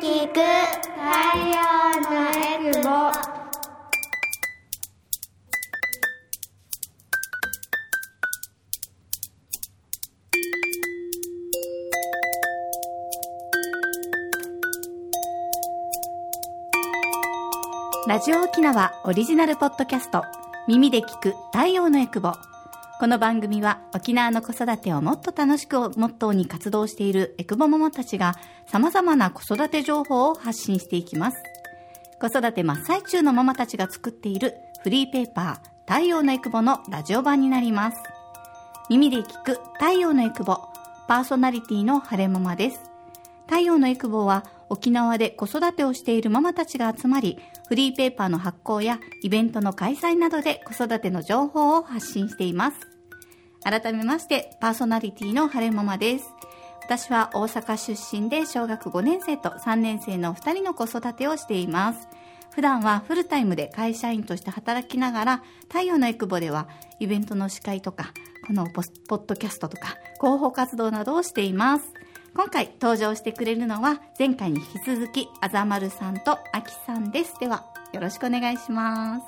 聞く。太陽のエクボラジオ沖縄オリジナルポッドキャスト。耳で聞く太陽のエクボ。この番組は沖縄の子育てをもっと楽しくをモットーに活動しているエクボママたちが様々な子育て情報を発信していきます。子育て真っ最中のママたちが作っているフリーペーパー太陽のエクボのラジオ版になります。耳で聞く太陽のエクボパーソナリティの晴れママです。太陽のエクボは沖縄で子育てをしているママたちが集まり、フリーペーパーの発行やイベントの開催などで子育ての情報を発信しています。改めまして、パーソナリティの晴れママです。私は大阪出身で小学5年生と3年生の2人の子育てをしています。普段はフルタイムで会社員として働きながら、太陽のエクボではイベントの司会とか、このポポッドキャストとか、広報活動などをしています。今回登場してくれるのは前回に引き続きあざまるさんとあきさんです。ではよろしくお願いします。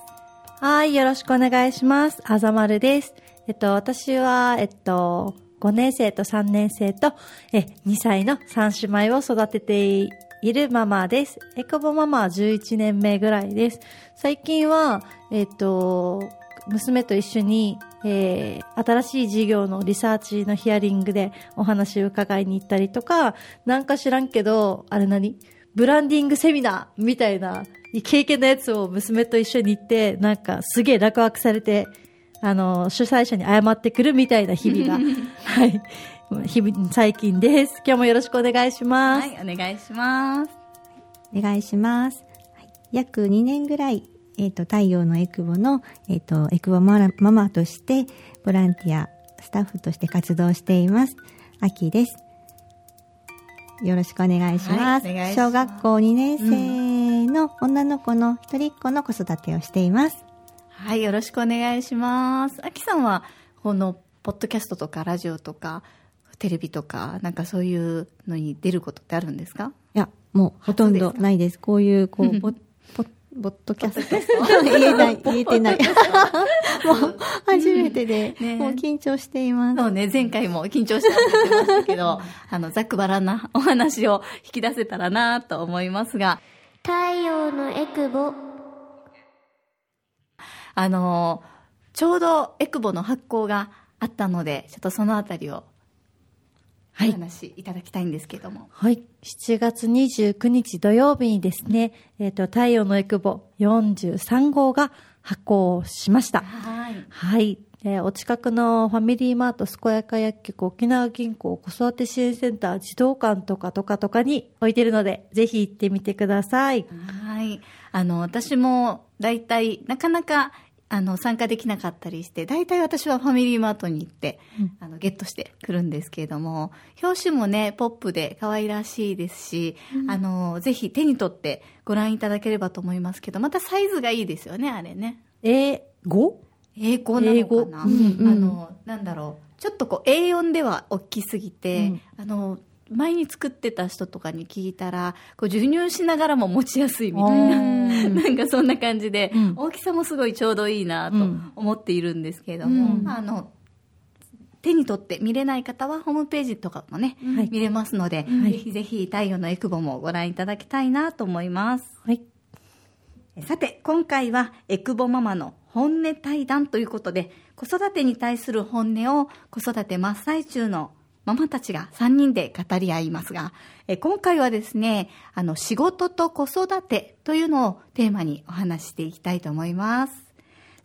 はい、よろしくお願いします。あざまるです。えっと、私は、えっと、5年生と3年生と、え、2歳の3姉妹を育てているママです。エコボママは11年目ぐらいです。最近は、えっと、娘と一緒に、えー、新しい事業のリサーチのヒアリングでお話を伺いに行ったりとか、なんか知らんけど、あれ何？ブランディングセミナーみたいな経験のやつを娘と一緒に行って、なんかすげえ落書きされて、あの、主催者に謝ってくるみたいな日々が、はい、日々、最近です。今日もよろしくお願いします。はい、お願いします。お願いします。はい、約2年ぐらい、えっ、と、太陽のエクボの、えっ、と、エクボマラママとして、ボランティア、スタッフとして活動しています。アキです。よろしくお願いします。はいお願いします小学校2年生の女の子の一人っ子の子育てをしています。はい、よろしくお願いします。あきさんは、この、ポッドキャストとかラジオとか、テレビとか、なんかそういうのに出ることってあるんですか？いや、もうほとんどないです。こういう、こう、ボ ポボットキャスト言えない、言えてない。もう、初めてで、ねもう緊張しています。そうね、前回も緊張したって言ってましたけど、あの、ざっくばらんなお話を引き出せたらなと思いますが、太陽のエクボあの、ちょうどエクボの発行があったので、ちょっとそのあたりを、おはい話いただきたいんですけども。はい。7月29日土曜日にですね、えっ、と、太陽のエクボ43号が発行しました。はい。はい。えーお近くのファミリーマート、健やか薬局、沖縄銀行、子育て支援センター、児童館とかとかとかに置いてるので、ぜひ行ってみてください。はい。あの、私も、大体、なかなか、あの、参加できなかったりして、大体私はファミリーマートに行って、あの、ゲットしてくるんですけれども、表紙もね、ポップで可愛らしいですし、あの、ぜひ手に取ってご覧いただければと思いますけど、またサイズがいいですよね、あれね。英語？英語なのかな、うんうん。あの、なんだろう。ちょっとこう A4 では大きすぎて、うん。あの、前に作ってた人とかに聞いたら、こう授乳しながらも持ちやすいみたいな、うん。なんかそんな感じで、うん。大きさもすごいちょうどいいなとうん。思っているんですけれども、うん。あの、手に取って見れない方はホームページとかもね、はい。見れますので、はい。ぜひぜひ太陽のエクボもご覧いただきたいなと思います。はい。さて、今回はエクボママの本音対談ということで、子育てに対する本音を子育て真っ最中のママたちが3人で語り合いますが、え今回はですね、あの、仕事と子育てというのをテーマにお話ししていきたいと思います。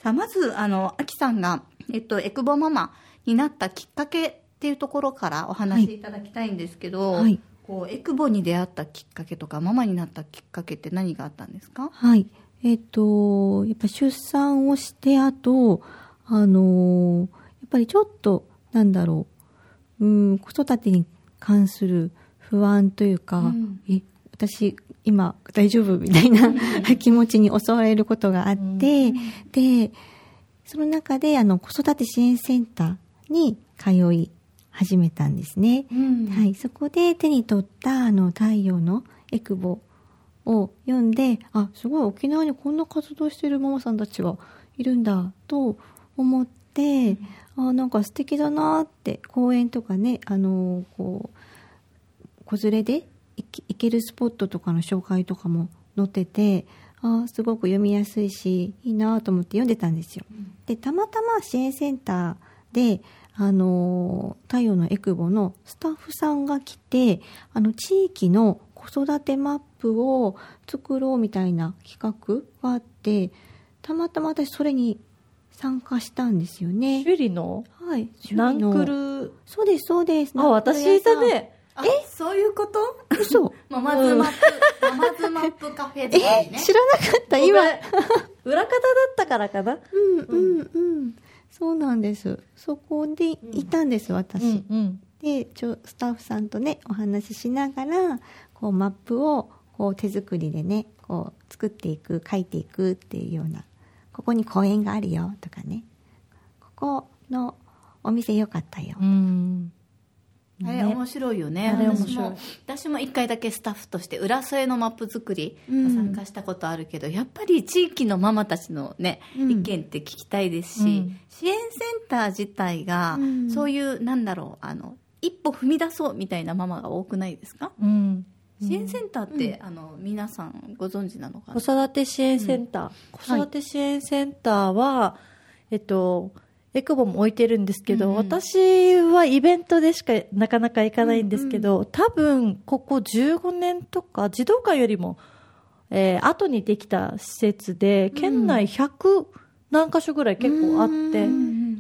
さあ、まず、あの、アキさんが、えっと、エクボママになったきっかけっていうところからお話しいただきたいんですけど、はいこう、エクボに出会ったきっかけとか、ママになったきっかけって何があったんですか？はい。えっ、と、やっぱ出産をして、あと、あのーやっぱりちょっと、なんだろう、うん、子育てに関する不安というか、うん。え、私、今、大丈夫みたいな 気持ちに襲われることがあって、で、その中で、あの、子育て支援センターに通い始めたんですね。うん。はい、そこで手に取ったあの太陽のエクボを読んで、あ、すごい沖縄にこんな活動してるママさんたちがいるんだと思って、あ、なんか素敵だなって、公園とかね、あの、こう、子連れで行け行けるスポットとかの紹介とかも載ってて、あすごく読みやすいし、いいなと思って読んでたんですよ。で、たまたま支援センターで、あの、太陽のエクボのスタッフさんが来て、あの、地域の子育てマップを作ろうみたいな企画があって、たまたま私それに参加したんですよね。首里の？はい。ナンクル？ルそうです、そうです。あ私いたねえ？そういうこと？嘘。ママズマップ、ママズマップカフェでえね。知らなかった、今。裏方だったからかなうんうんうん。そうなんです。そこでいたんです、私。うんでちょスタッフさんとねお話ししながらこうマップをこう手作りでねこう作っていく書いていくっていうようなここに公園があるよとかね。ここのお店良かったよ、うん。あれ面白いよね。あれ面白い。私も私も一回だけスタッフとして浦添のマップ作りうん。参加したことあるけど、やっぱり地域のママたちのね、うん。意見って聞きたいですし、うん。支援センター自体が、うん。そういうなんだろうあの一歩踏み出そうみたいなママが多くないですか、うん支援センターって、あの皆さんご存知なのか子な育て支援センター、子育て支援センターは、えっとエクボも置いてるんですけど、うん私はイベントでしかなかなか行かないんですけど、多分ここ15年とか児童館よりも、えー後にできた施設で県内100何箇所ぐらい結構あって、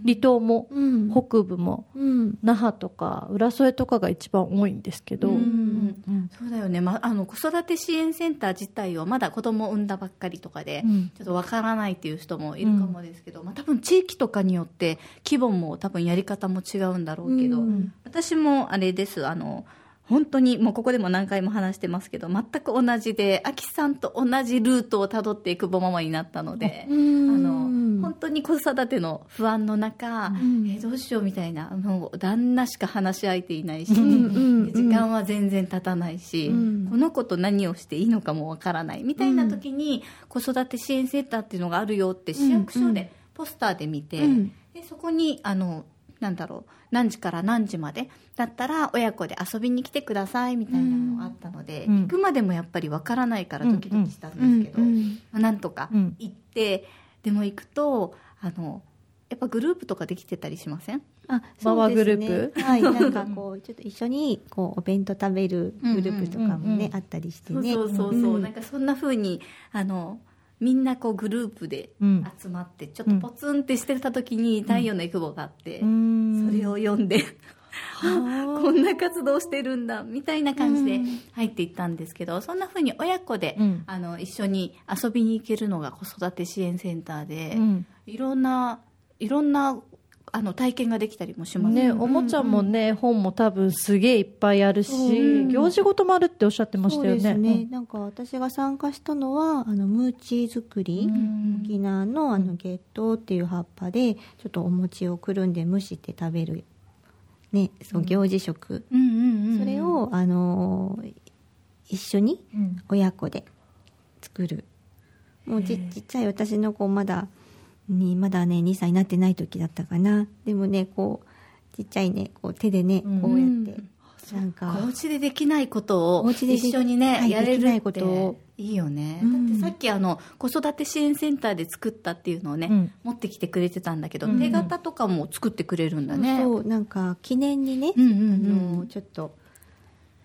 離島もうん。北部もうん。那覇とか浦添とかが一番多いんですけど、うんうんそうだよね、ま、あの子育て支援センター自体をまだ子供を産んだばっかりとかで、うん。ちょっとわからないっていう人もいるかもですけど、まあ、多分地域とかによって規模も多分やり方も違うんだろうけど、うん。私もあれです。あの本当にもうここでも何回も話してますけど全く同じでアキさんと同じルートをたどっていくぼママになったので。あの本当に子育ての不安の中、ん。えどうしようみたいなもう旦那しか話し相手いないし、うんうんで時間は全然経たないし、うん。この子と何をしていいのかもわからないみたいな時に、子育て支援センターっていうのがあるよって市役所でポスターで見て、うん。でそこにあのなんだろう何時から何時まで？だったら親子で遊びに来てくださいみたいなのがあったので、うん。行くまでもやっぱりわからないからドキドキしたんですけど、うん。うん。まあなんとかうん。行って、でも行くとあのやっぱグループとかできてたりしません？あそうですね。グループ？はいなんかこうちょっと一緒にこうお弁当食べるグループとかもね、うんうんうん。あったりしてそうねそうそうそう、ん。なんかそんな風にあのみんなこうグループでうん。集まってちょっとポツンってしてた時に太陽のエクボがあって、うん。それを読んで、はあ。こんな活動してるんだみたいな感じで入っていったんですけど、そんな風に親子で、うん。あの一緒に遊びに行けるのが子育て支援センターで、うん。いろんないろんなあの体験ができたりもします。ね、おもちゃもね、本も多分すげえいっぱいあるし、うん行事ごともあるっておっしゃってましたよね。ですね、なんか私が参加したのはあのムーチー作り、うん沖縄のあのゲットっていう葉っぱでちょっとお餅をくるんで蒸して食べる、ね、そう行事食、うんうんうんそれを、あのー一緒にうん。親子で作る。もうちちっちゃい私の子まだにまだね2歳になってない時だったかな。でもねこうちっちゃいねこう手でねうん。こうやって、なんかお家でできないことを一緒にね、はいやれるっできないこといいよね、うん。だってさっきあの子育て支援センターで作ったっていうのをね、うん。持ってきてくれてたんだけど、うん。手形とかも作ってくれるんだね。そうなんか記念にね、うんうんうん。あのちょっと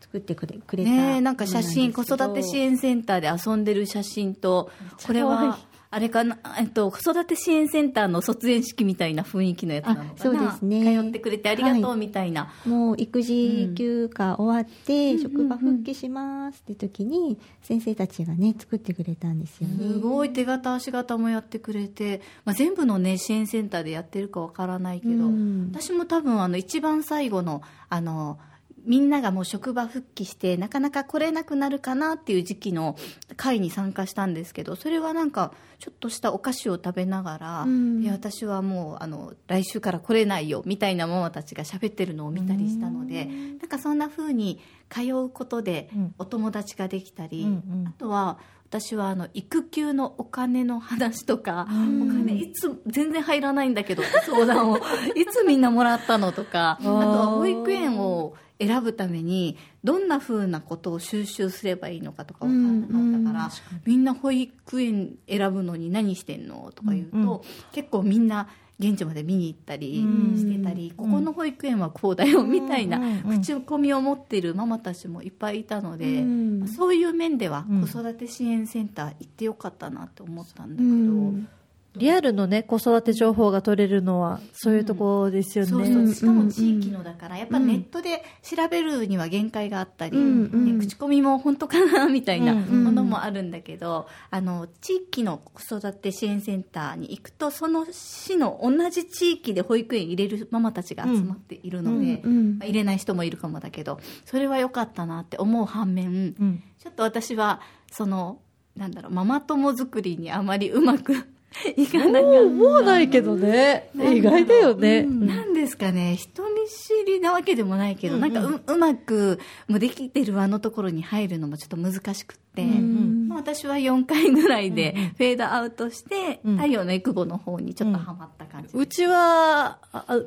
作ってくれくれたねえなんか写真子育て支援センターで遊んでる写真とこれはあれかな、えっと、子育て支援センターの卒園式みたいな雰囲気のやつなのかな？あそうですね。通ってくれてありがとはうみたいな、もう育児休暇終わって、うん。職場復帰しますって時に先生たちがね作ってくれたんですよね。すごい手形足形もやってくれて、まあ、全部の、ね、支援センターでやってるかわからないけど、うん。私も多分あの一番最後のあのみんながもう職場復帰してなかなか来れなくなるかなっていう時期の会に参加したんですけどそれはなんかちょっとしたお菓子を食べながら、うん。私はもうあの来週から来れないよみたいなママたちが喋ってるのを見たりしたのでなんかそんな風に通うことでうん。お友達ができたり、うんうん。あとは私はあの育休のお金の話とか、うん。お金いつ全然入らないんだけど相談を。いつみんなもらったのとかあとは保育園を選ぶためにどんなふうなことを収集すればいいのかとか分からなかったから、みんな保育園選ぶのに何してんのとか言うと、うん。うん結構みんな現地まで見に行ったりうんしてたり、ここの保育園はこうだよみたいな口コミを持っているママたちもいっぱいいたので、うん。そういう面ではうん。子育て支援センター行ってよかったなって思ったんだけうど、んリアルのね、子育て情報が取れるのは、そういうところですよね。そうそう。しかも地域のだからやっぱネットで調べるには限界があったり、うんうんで口コミも本当かなみたいなうんうん。ものもあるんだけど、あの地域の子育て支援センターに行くとその市の同じ地域で保育園入れるママたちが集まっているので、うんうん。まあ入れない人もいるかもだけどそれは良かったなって思う反面、うん。ちょっと私はそのなんだろうママ友作りにあまりうまく いかなかった思わないけどね。意外だよね。うん。なんですかね。人見知りなわけでもないけど、うん。うんなんかううまくもうできてるあのところに入るのもちょっと難しくって、ん。まあ、私は4回ぐらいでフェードアウトして、うん。太陽のエクボの方にちょっとハマった感じ、うちは、ああ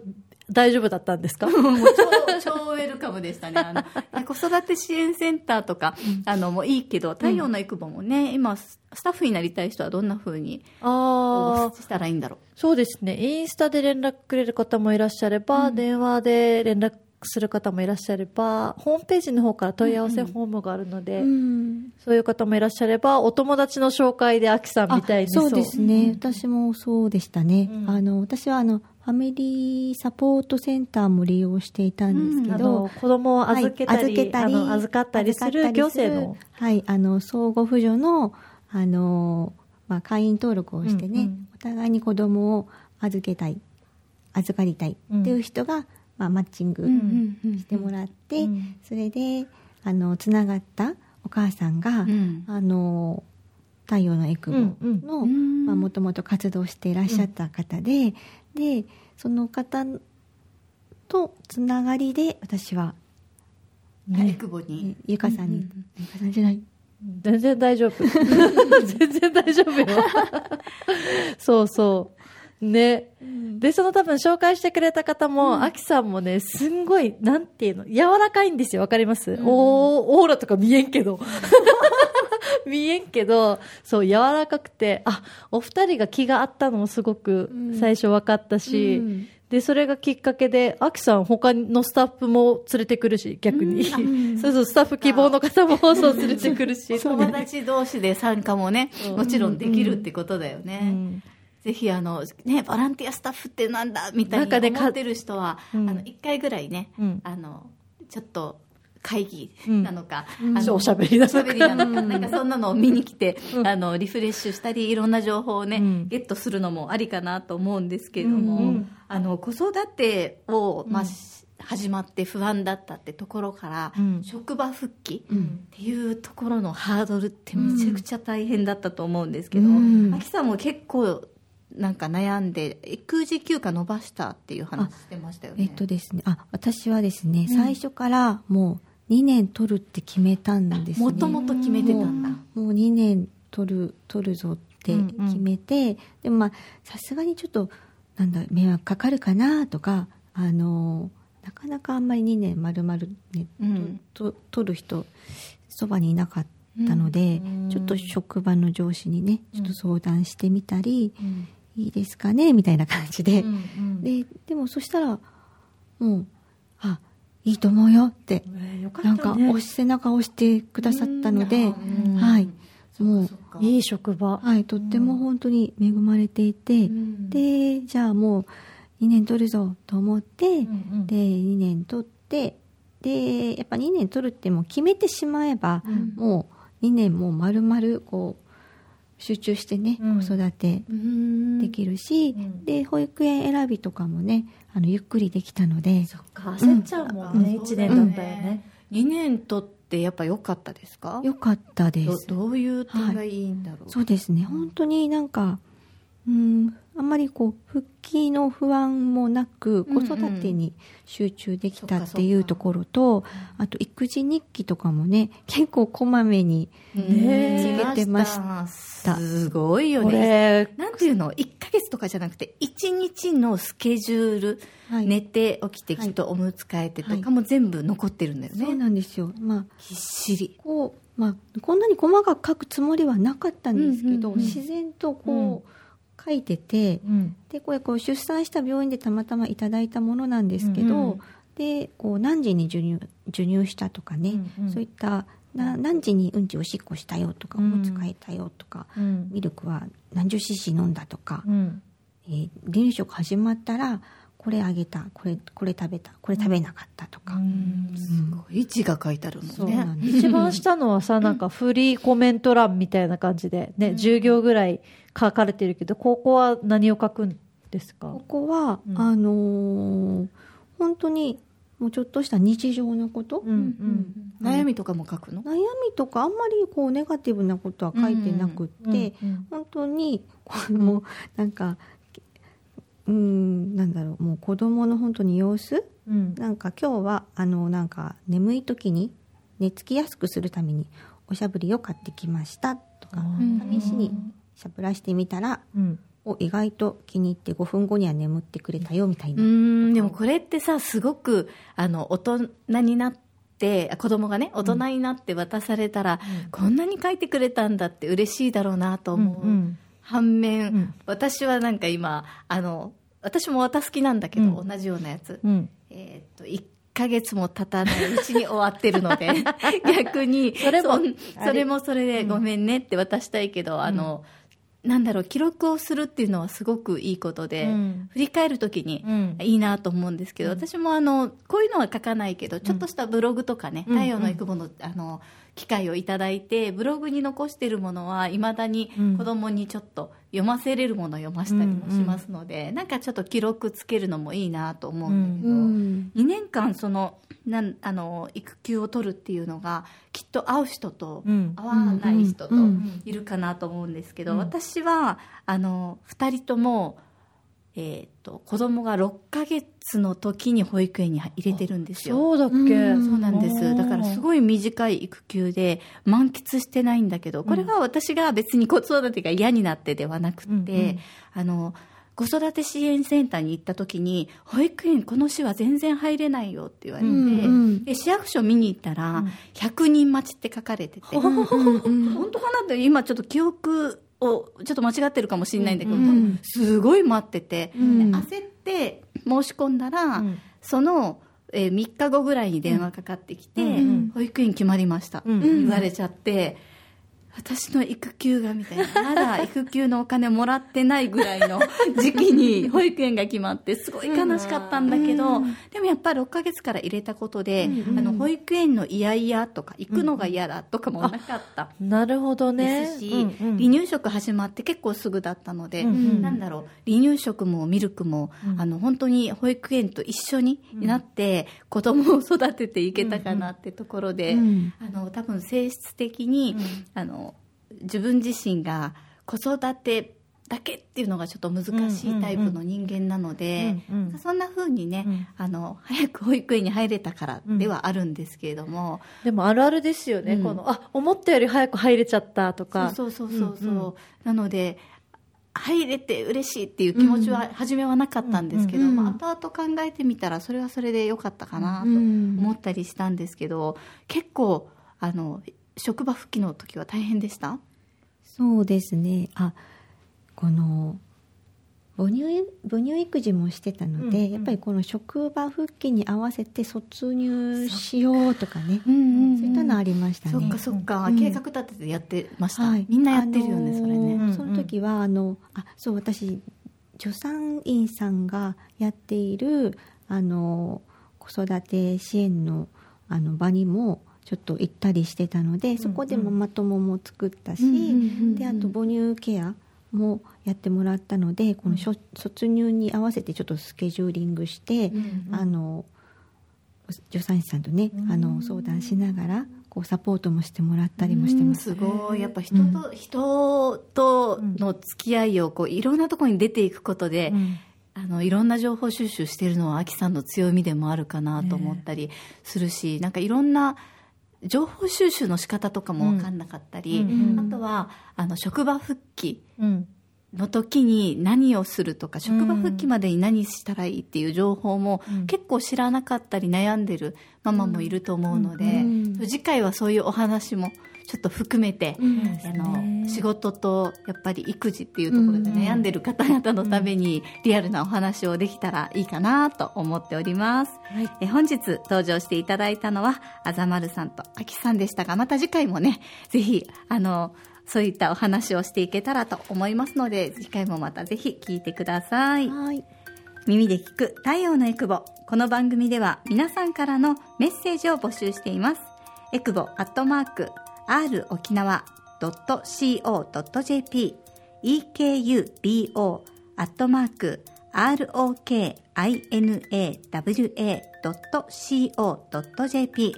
大丈夫だったんですか？超超ウェルカムでしたね。あの 子育て支援センターとか、あのもういいけど太陽のエクボもね、今ススタッフになりたい人はどんな風にああ、したらいいんだろう。そうですね。インスタで連絡くれる方もいらっしゃれば、電話で連絡する方もいらっしゃれば、ホームページの方から問い合わせフォームがあるので、うん。そういう方もいらっしゃれば、お友達の紹介でアキさんみたいにあそうですね、私もそうでしたね、うん。あの私はあのファミリーサポートセンターも利用していたんですけど、あの子供を預けたり、はい預けたり預かったりする行政の。はい、あの相互扶助のあの、まあ、会員登録をしてね、うんうん。お互いに子供を預けたい預かりたいっていう人が、まあ、マッチングしてもらって、うん。それであのつながったお母さんが、うん。あの太陽のエクボのもともと活動していらっしゃった方で、でその方とつながりで私は、エクボにゆかさんに、ゆかさんじゃない全然大丈夫。全然大丈夫よ。そうそう。ね。で、その多分紹介してくれた方も、アキさんもね、すんごい、なんていうの、柔らかいんですよ。わかります、おーオーラとか見えんけど。見えんけど、そう、柔らかくて、あ、お二人が気があったのもすごく最初分かったし、うん。で、それがきっかけで、アキさん他のスタッフも連れてくるし、逆に。そうそう、スタッフ希望の方も そう連れてくるし。友達同士で参加もね、もちろんできるってことだよね。うん。ぜひあの、ね、ボランティアスタッフってなんだみたいに思ってる人は、うん。あの、一回ぐらいね、うん。あの、ちょっと、会議うんなのか、ん。あのおしゃべりなのかなのか、なんかそんなのを見に来て、あの、リフレッシュしたり、いろんな情報をね、うん。ゲットするのもありかなと思うんですけれども、あの、子育てを、まあ、し始まって不安だったってところから、うん。職場復帰っていうところのハードルってめちゃくちゃ大変だったと思うんですけど、うん。あきさんも結構なんか悩んで育児休暇伸ばしたっていう話してましたよね。えっとですね。あ私はですね、最初からもう2年取るって決めたんですね。もともと決めてたんだ。もう2年取る取るぞって決めて、でもまあさすがにちょっとなんだ迷惑かかるかなとかあのなかなかあんまり2年丸々ね、うん。と取る人そばにいなかったので、ちょっと職場の上司にねちょっと相談してみたり、いいですかねみたいな感じで、ででもそしたらもうあいいと思うよってよかなんかったね押し背中を押してくださったので、うん。はい、もういい職場。はい、とっても本当に恵まれていて、ん。でじゃあもう2年取るぞと思って、んで2年取ってでやっぱ2年取るってもう決めてしまえば、もう2年もう丸々こう集中してね、うん。子育てできるし、うん。で保育園選びとかもねあのゆっくりできたので。そっか焦っちゃうもんね、うん。1年だったよね、2年とってやっぱ良かったですか？よかったです。どどういう点がいいんだろう、そうですね。本当になんかうんあんまりこう復帰の不安もなくうんうん。子育てに集中できたそっていうところと、あと育児日記とかもね結構こまめにねつけてました。すごいよこねれなんていうの？1ヶ月とかじゃなくて1日のスケジュール、はい。寝て起きてきっとおむつ替えてとかも全部残ってるんだよね、そうなんですよ。まあぎっしり。こう、まあ、こんなに細かく書くつもりはなかったんですけど、うんうんうん自然とこう、書いててうん。でこれこう出産した病院でたまたまいただいたものなんですけど、うんうん。でこう何時に授乳授乳したとかね、うんうん。そういったな何時にうんちおしっこしたよとかおうん。むつ替えたよとか、うん。ミルクは何十 cc 飲んだとか、うん。えー離乳食始まったらこれあげたこれこれ食べたこれ食べなかったとか、すごい字が書いてあるもんね。ん一番下のはさなんかフリーコメント欄みたいな感じでね、10行ぐらい書かれてるけどここは何を書くんですか？ここは、うん。あのー本当にもうちょっとした日常のこと、うんうん悩みとかも書くの？悩みとかあんまりこうネガティブなことは書いてなくって、うん本当にこれもなんかうんなんだろうもう子供の本当に様子？うん。なんか今日はあのなんか眠い時に寝つきやすくするためにおしゃぶりを買ってきましたとかん試しにしゃぶらしてみたらうん。お意外と気に入って5分後には眠ってくれたよみたいうな、ん。でもこれってさすごくあの大人になってあ子供がね大人になって渡されたら、こんなに書いてくれたんだって嬉しいだろうなと思う、うん。反面、うん。私はなんか今あの私も渡す気なんだけど、うん。同じようなやつ、うん。えーっと1ヶ月も経たないうちに終わってるので 逆にそれもんそれもそれでごめんねって渡したいけど、あのなんだろう記録をするっていうのはすごくいいことで、うん。振り返るときにうん。いいなと思うんですけど、私もあのこういうのは書かないけどちょっとしたブログとかね、うん。太陽の育母のあの機会をいただいてブログに残しているものはいまだにうん。子供にちょっと読ませれるものを読ませたりもしますので、なんかちょっと記録つけるのもいいなと思うんだけど、うん。2年間そのなんあの育休を取るっていうのがきっと会う人とうん。会わない人とうんうんいるかなと思うんですけど、うん。私はあの2人とも、えー、と子供が6ヶ月の時に保育園に入れてるんですよ。そうだっけ、うんそうなんです。だからすごい短い育休で満喫してないんだけどこれは私が別に子育てが嫌になってではなくて、うんうんあの子育て支援センターに行った時に保育園この市は全然入れないよって言われて、うんうん。で市役所見に行ったら、100人待ちって書かれてて、うんうん。本当かなって今ちょっと記憶をちょっと間違ってるかもしれないんだけど、うんすごい待ってて、うん。で焦って申し込んだら、うん。その、えー3日後ぐらいに電話かかってきて、うん。保育園決まりました、うん。言われちゃって私の育休がみたいな。まだ育休のお金もらってないぐらいの 時期に保育園が決まってすごい悲しかったんだけど、でもやっぱり6ヶ月から入れたことで、あの保育園の嫌々とか行くのが嫌だとかもなかった。なるほどね。ですし、うんうん。離乳食始まって結構すぐだったので、うんうん。なんだろう離乳食もミルクも、あの本当に保育園と一緒になって子供を育てていけたかなってところで、うん。あの多分性質的に、あの自分自身が子育てだけっていうのがちょっと難しいタイプの人間なので、うんうんそんな風にね、うん。あの早く保育園に入れたからではあるんですけれども、でもあるあるですよね、うん。このあ思ったより早く入れちゃったとか。そうそうそうそう、う。んうん。なので入れて嬉しいっていう気持ちは初めはなかったんですけど、うんまあ、後々考えてみたらそれはそれで良かったかなとうん。思ったりしたんですけど結構あの職場復帰の時は大変でした？そうですね。あこの母乳母乳育児もしてたので、うんうん。やっぱりこの職場復帰に合わせて卒入しようとかね。そういったのありましたね。そっかそっか、うん。計画立ててやってました、はい。みんなやってるよね、あのーそれね、うんその時はあのあそう私助産院さんがやっているあの子育て支援のあの場にもちょっと行ったりしてたので、そこでママ友も作ったし、うんうんうんうんであと母乳ケアもやってもらったのでこの卒乳に合わせてちょっとスケジューリングして、あの助産師さんとね、あの相談しながらこうサポートもしてもらったりもしてます。すごい。やっぱ人と、人との付き合いをこういろんなところに出ていくことで、あのいろんな情報収集してるのはアキさんの強みでもあるかなと思ったりするし、なんかいろんな情報収集の仕方とかも分かんなかったり、うん。あとはあの職場復帰うん。の時に何をするとか職場復帰までに何したらいいっていう情報も結構知らなかったり悩んでるママもいると思うので、次回はそういうお話もちょっと含めて、あの仕事とやっぱり育児っていうところで悩んでる方々のためにリアルなお話をできたらいいかなと思っております、え本日登場していただいたのはあざまるさんとあきさんでしたがまた次回もねぜひあのそういったお話をしていけたらと思いますので次回もまたぜひ聞いてください。はい。耳で聞く太陽のエクボ。この番組では皆さんからのメッセージを募集しています。エクボアットマーク r 沖縄 .co.jp ekubo アットマーク rokinawa.co.jp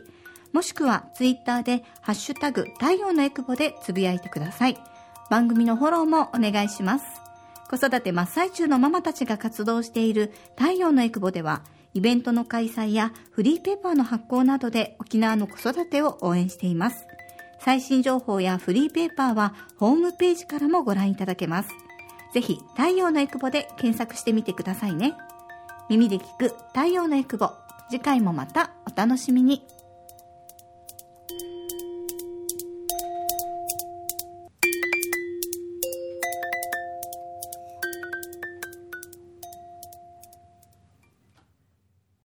もしくはツイッターでハッシュタグ太陽のエクボでつぶやいてください番組のフォローもお願いします子育て真っ最中のママたちが活動している太陽のエクボでは、イベントの開催やフリーペーパーの発行などで沖縄の子育てを応援しています。最新情報やフリーペーパーはホームページからもご覧いただけます。ぜひ、太陽のエクボで検索してみてくださいね。耳で聞く太陽のエクボ。次回もまたお楽しみに。